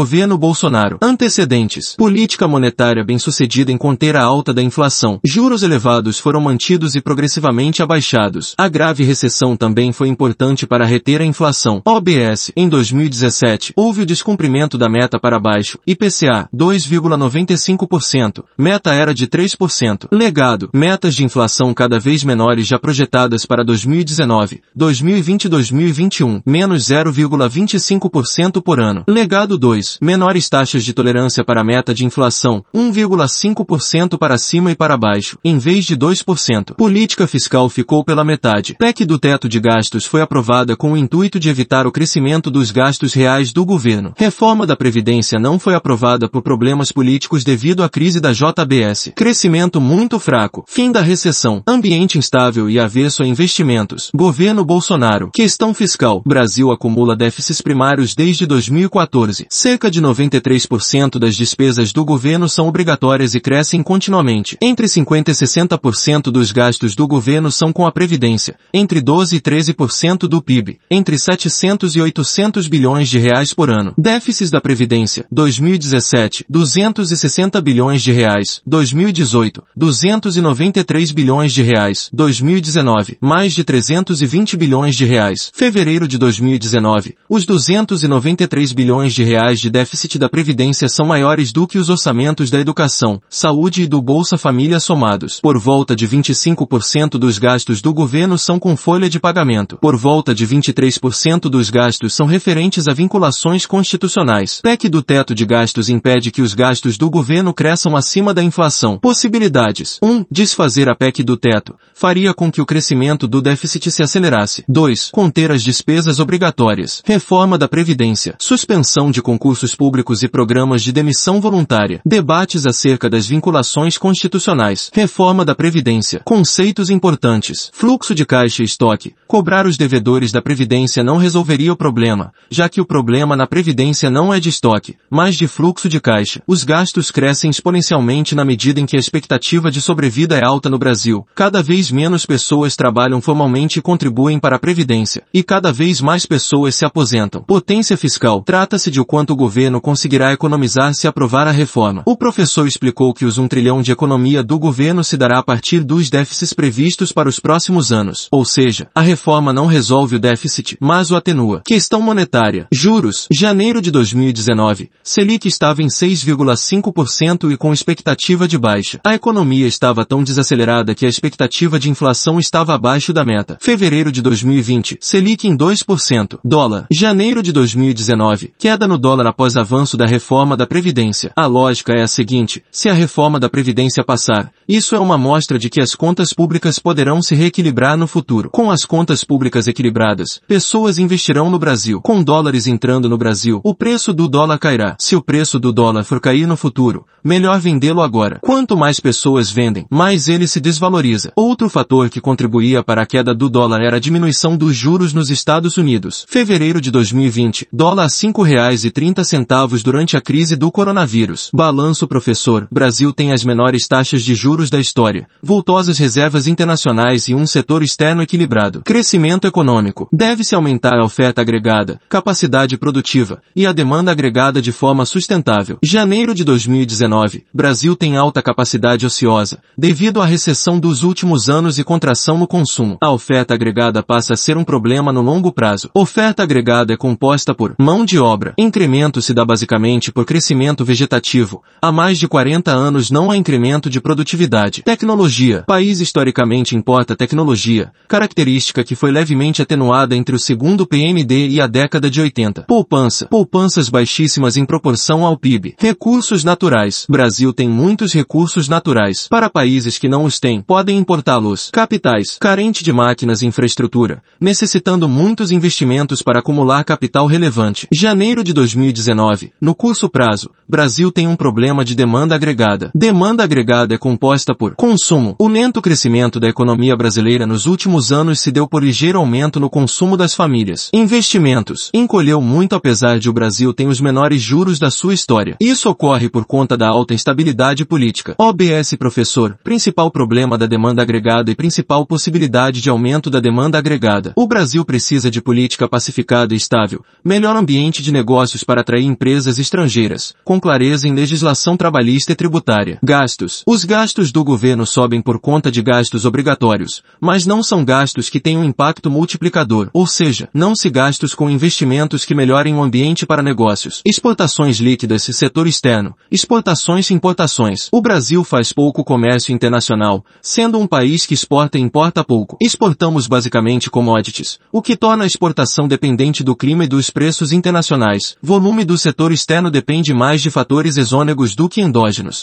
Governo Bolsonaro. Antecedentes. Política monetária bem-sucedida em conter a alta da inflação. Juros elevados foram mantidos e progressivamente abaixados. A grave recessão também foi importante para reter a inflação. OBS. Em 2017, houve o descumprimento da meta para baixo. IPCA, 2,95%. Meta era de 3%. Legado. Metas de inflação cada vez menores já projetadas para 2019, 2020 e 2021. Menos 0,25% por ano. Legado 2 menores taxas de tolerância para a meta de inflação, 1,5% para cima e para baixo, em vez de 2%. Política fiscal ficou pela metade. PEC do teto de gastos foi aprovada com o intuito de evitar o crescimento dos gastos reais do governo. Reforma da Previdência não foi aprovada por problemas políticos devido à crise da JBS. Crescimento muito fraco. Fim da recessão. Ambiente instável e avesso a investimentos. Governo Bolsonaro. Questão fiscal. Brasil acumula déficits primários desde 2014. Cerca de 93% das despesas do governo são obrigatórias e crescem continuamente. Entre 50% e 60% dos gastos do governo são com a Previdência. Entre 12% e 13% do PIB. Entre 700 e 800 bilhões de reais por ano. Déficits da Previdência. 2017, 260 bilhões de reais. 2018, 293 bilhões de reais. 2019, mais de 320 bilhões de reais. Fevereiro de 2019, os 293 bilhões de reais de déficit da Previdência são maiores do que os orçamentos da educação, saúde e do Bolsa Família somados. Por volta de 25% dos gastos do governo são com folha de pagamento. Por volta de 23% dos gastos são referentes a vinculações constitucionais. PEC do teto de gastos impede que os gastos do governo cresçam acima da inflação. Possibilidades. 1. Um, desfazer a PEC do teto. Faria com que o crescimento do déficit se acelerasse. 2. Conter as despesas obrigatórias. Reforma da Previdência. Suspensão de concursos públicos e programas de demissão voluntária. Debates acerca das vinculações constitucionais. Reforma da Previdência. Conceitos importantes. Fluxo de caixa e estoque. Cobrar os devedores da Previdência não resolveria o problema, já que o problema na Previdência não é de estoque, mas de fluxo de caixa. Os gastos crescem exponencialmente na medida em que a expectativa de sobrevida é alta no Brasil. Cada vez menos pessoas trabalham formalmente e contribuem para a Previdência, e cada vez mais pessoas se aposentam. Potência fiscal. Trata-se de o quanto governo conseguirá economizar se aprovar a reforma. O professor explicou que os 1 trilhão de economia do governo se dará a partir dos déficits previstos para os próximos anos. Ou seja, a reforma não resolve o déficit, mas o atenua. Questão monetária. Juros. Janeiro de 2019. Selic estava em 6,5% e com expectativa de baixa. A economia estava tão desacelerada que a expectativa de inflação estava abaixo da meta. Fevereiro de 2020. Selic em 2%. Dólar. Janeiro de 2019. Queda no dólar após avanço da reforma da Previdência. A lógica é a seguinte, se a reforma da Previdência passar, isso é uma mostra de que as contas públicas poderão se reequilibrar no futuro. Com as contas públicas equilibradas, pessoas investirão no Brasil. Com dólares entrando no Brasil, o preço do dólar cairá. Se o preço do dólar for cair no futuro, melhor vendê-lo agora. Quanto mais pessoas vendem, mais ele se desvaloriza. Outro fator que contribuía para a queda do dólar era a diminuição dos juros nos Estados Unidos. Fevereiro de 2020, dólar a cinco reais e 30 centavos durante a crise do coronavírus. Balanço professor, Brasil tem as menores taxas de juros da história, vultosas reservas internacionais e um setor externo equilibrado. Crescimento econômico. Deve-se aumentar a oferta agregada, capacidade produtiva e a demanda agregada de forma sustentável. Janeiro de 2019, Brasil tem alta capacidade ociosa, devido à recessão dos últimos anos e contração no consumo. A oferta agregada passa a ser um problema no longo prazo. Oferta agregada é composta por mão de obra. Incremento se dá basicamente por crescimento vegetativo. Há mais de 40 anos não há incremento de produtividade. Tecnologia. País historicamente importa tecnologia, característica que foi levemente atenuada entre o segundo PMD e a década de 80. Poupança. Poupanças baixíssimas em proporção ao PIB. Recursos naturais. Brasil tem muitos recursos naturais. Para países que não os têm, podem importá-los. Capitais. Carente de máquinas e infraestrutura, necessitando muitos investimentos para acumular capital relevante. Janeiro de 2019. No curso prazo, Brasil tem um problema de demanda agregada. Demanda agregada é composta por consumo. O lento crescimento da economia brasileira nos últimos anos se deu por ligeiro aumento no consumo das famílias. Investimentos. Encolheu muito apesar de o Brasil ter os menores juros da sua história. Isso ocorre por conta da alta instabilidade política. OBS professor, principal problema da demanda agregada e principal possibilidade de aumento da demanda agregada. O Brasil precisa de política pacificada e estável, melhor ambiente de negócios para atrair empresas estrangeiras, com clareza em legislação trabalhista e tributária. Gastos. Os gastos do governo sobem por conta de gastos obrigatórios, mas não são gastos que têm um impacto multiplicador, ou seja, não se gastos com investimentos que melhorem o ambiente para negócios. Exportações líquidas setor externo. Exportações e importações. O Brasil faz pouco comércio internacional, sendo um país que exporta e importa pouco. Exportamos basicamente commodities, o que torna a exportação dependente do clima e dos preços internacionais. Volume do setor externo depende mais de fatores exôneos do que endógenos.